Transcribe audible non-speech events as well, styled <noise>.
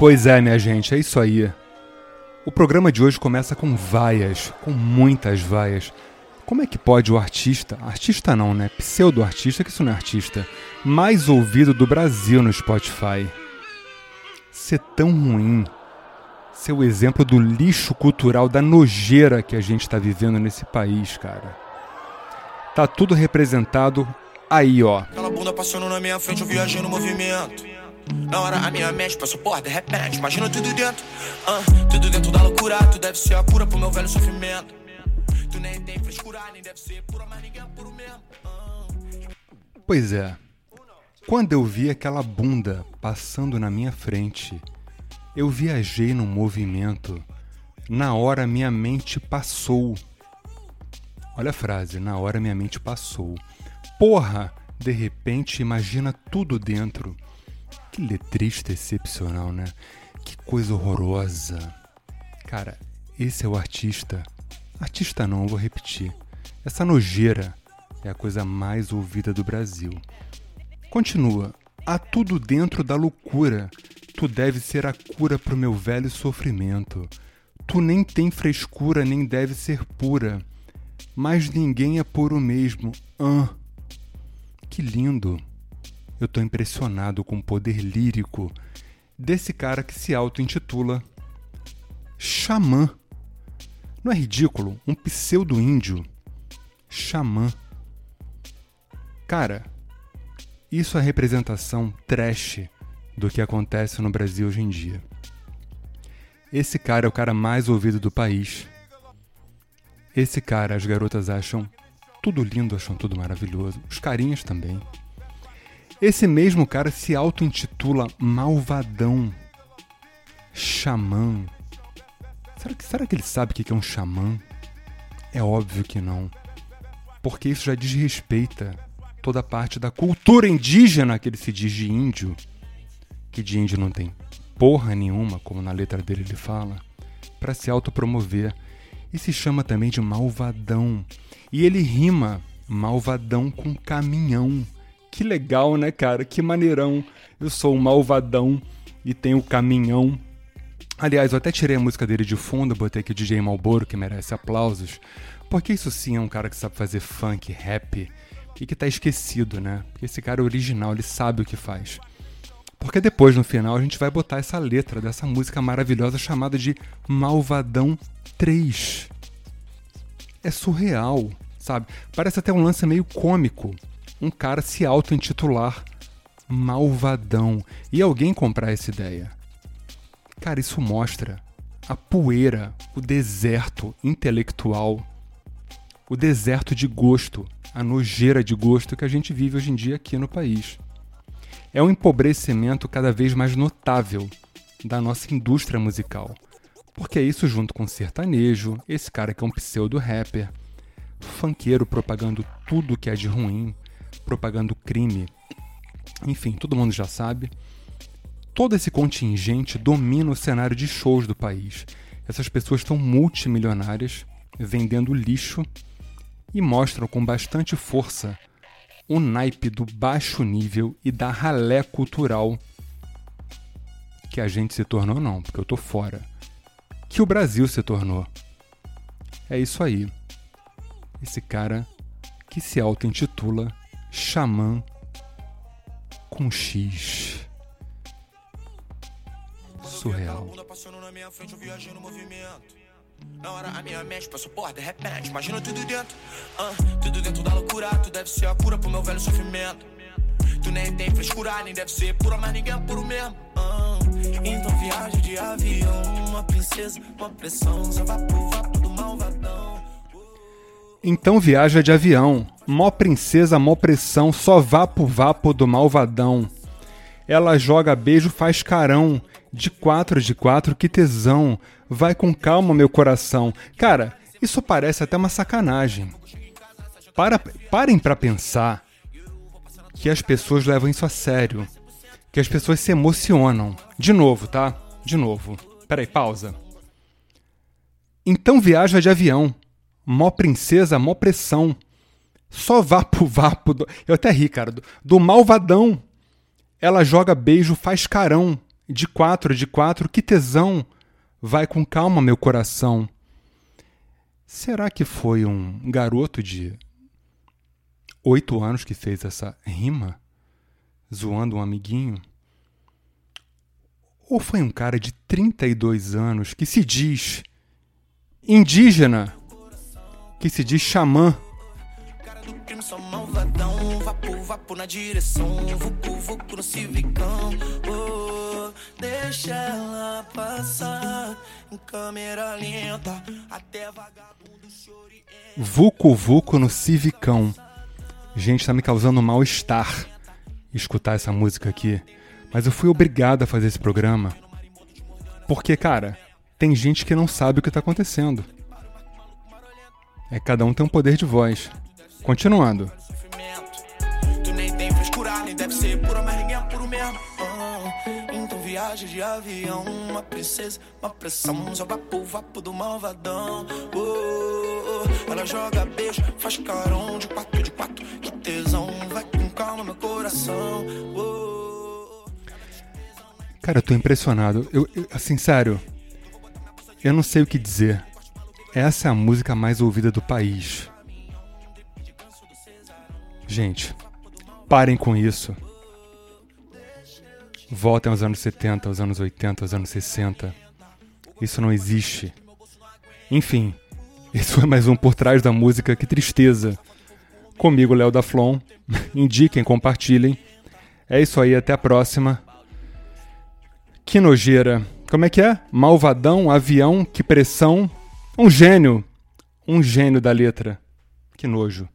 Pois é, minha gente, é isso aí. O programa de hoje começa com vaias, com muitas vaias. Como é que pode o artista, artista não, né? Pseudo-artista, que isso não é artista, mais ouvido do Brasil no Spotify, ser tão ruim, ser o exemplo do lixo cultural, da nojeira que a gente está vivendo nesse país, cara. Tá tudo representado aí, ó. Aquela bunda passando na minha frente, eu viajei no movimento. Na hora a minha mente passou por de repente, imagina tudo dentro. ah, tudo dentro da loucura, tu deve ser a cura pro meu velho sofrimento. Tu nem tem frescura, nem deve ser pura, mas ninguém é puro mesmo. ah. Pois é. Quando eu vi aquela bunda passando na minha frente, eu viajei num movimento. Na hora minha mente passou. Olha a frase, na hora minha mente passou. Porra, de repente imagina tudo dentro. Que letrista excepcional, né? Que coisa horrorosa. Cara, esse é o artista. Artista não, vou repetir. Essa nojeira é a coisa mais ouvida do Brasil. Continua. Há tudo dentro da loucura. Tu deve ser a cura pro meu velho sofrimento. Tu nem tem frescura, nem deve ser pura. Mas ninguém é puro mesmo. Ah, que lindo. Eu tô impressionado com o poder lírico desse cara que se auto-intitula Xamã. Não é ridículo? Um pseudo-índio. Xamã. Cara, isso é representação trash do que acontece no Brasil hoje em dia. Esse cara é o cara mais ouvido do país. Esse cara as garotas acham tudo lindo, acham tudo maravilhoso. Os carinhas também. Esse mesmo cara se auto-intitula Malvadão. Xamã. Será que, será que ele sabe o que é um xamã? É óbvio que não. Porque isso já desrespeita toda parte da cultura indígena que ele se diz de índio. Que de índio não tem porra nenhuma, como na letra dele ele fala, para se autopromover. E se chama também de malvadão. E ele rima malvadão com caminhão. Que legal, né, cara? Que maneirão. Eu sou um malvadão e tenho caminhão. Aliás, eu até tirei a música dele de fundo, botei aqui DJ Malboro, que merece aplausos. Porque isso sim é um cara que sabe fazer funk, rap e que tá esquecido, né? Porque esse cara é original, ele sabe o que faz. Porque depois, no final, a gente vai botar essa letra dessa música maravilhosa chamada de Malvadão 3. É surreal, sabe? Parece até um lance meio cômico. Um cara se auto-intitular Malvadão e alguém comprar essa ideia. Cara, isso mostra a poeira, o deserto intelectual, o deserto de gosto, a nojeira de gosto que a gente vive hoje em dia aqui no país. É um empobrecimento cada vez mais notável da nossa indústria musical. Porque é isso junto com sertanejo, esse cara que é um pseudo-rapper, funkeiro propagando tudo que é de ruim, propagando crime. Enfim, todo mundo já sabe. Todo esse contingente domina o cenário de shows do país. Essas pessoas estão multimilionárias, vendendo lixo e mostram com bastante força o naipe do baixo nível e da ralé cultural que a gente se tornou, não, porque eu tô fora. Que o Brasil se tornou. É isso aí. Esse cara que se auto-intitula Xamã com X. Surreal. Na hora a minha mente passou por de repente, imagina tudo dentro. ah, tudo dentro da loucura, tu deve ser a cura pro meu velho sofrimento. Tu nem tem frescura, nem deve ser pura, mas ninguém é puro mesmo. ah. então viagem de avião, uma princesa, uma pressão, só vá pro vapo do malvadão. Então viaja de avião. Mó princesa, mó pressão, só vapo vapo do malvadão. Ela joga beijo, faz carão. De quatro de quatro, que tesão. Vai com calma, meu coração. Cara, isso parece até uma sacanagem. Para, parem pra pensar que as pessoas levam isso a sério. Que as pessoas se emocionam. De novo, tá? De novo. Peraí, pausa. Então viaja de avião. Mó princesa, mó pressão. Só vapo <laughs> vapo. Do... Eu até ri, cara. Do, do malvadão. Ela joga beijo, faz carão. De quatro, de quatro, que tesão! Vai com calma, meu coração. Será que foi um garoto de oito anos que fez essa rima, zoando um amiguinho? Ou foi um cara de 32 anos que se diz indígena, que se diz xamã? Vucu, vucu no civicão. Gente, tá me causando mal-estar escutar essa música aqui. Mas eu fui obrigado a fazer esse programa. Porque, cara, tem gente que não sabe o que tá acontecendo. É cada um tem um poder de voz. Continuando. É mesmo. então viagem de avião, uma princesa, uma pressão, só vapo, vapo do malvadão. Oh, ela joga beijo, faz carão de quatro, de quatro, que tesão, vai com calma meu coração. Oh. Cara, eu tô impressionado. Eu, eu, assim, sério, eu não sei o que dizer. Essa é a música mais ouvida do país. Gente, parem com isso. Voltem aos anos 70, aos anos 80, aos anos 60. Isso não existe. Enfim, <laughs> esse foi mais um Por Trás da Música. Que tristeza. Comigo, Léo da Flon. <laughs> Indiquem, compartilhem. É isso aí, até a próxima. Que nojeira. Como é que é? Malvadão, avião, que pressão. Um gênio. Um gênio da letra. Que nojo.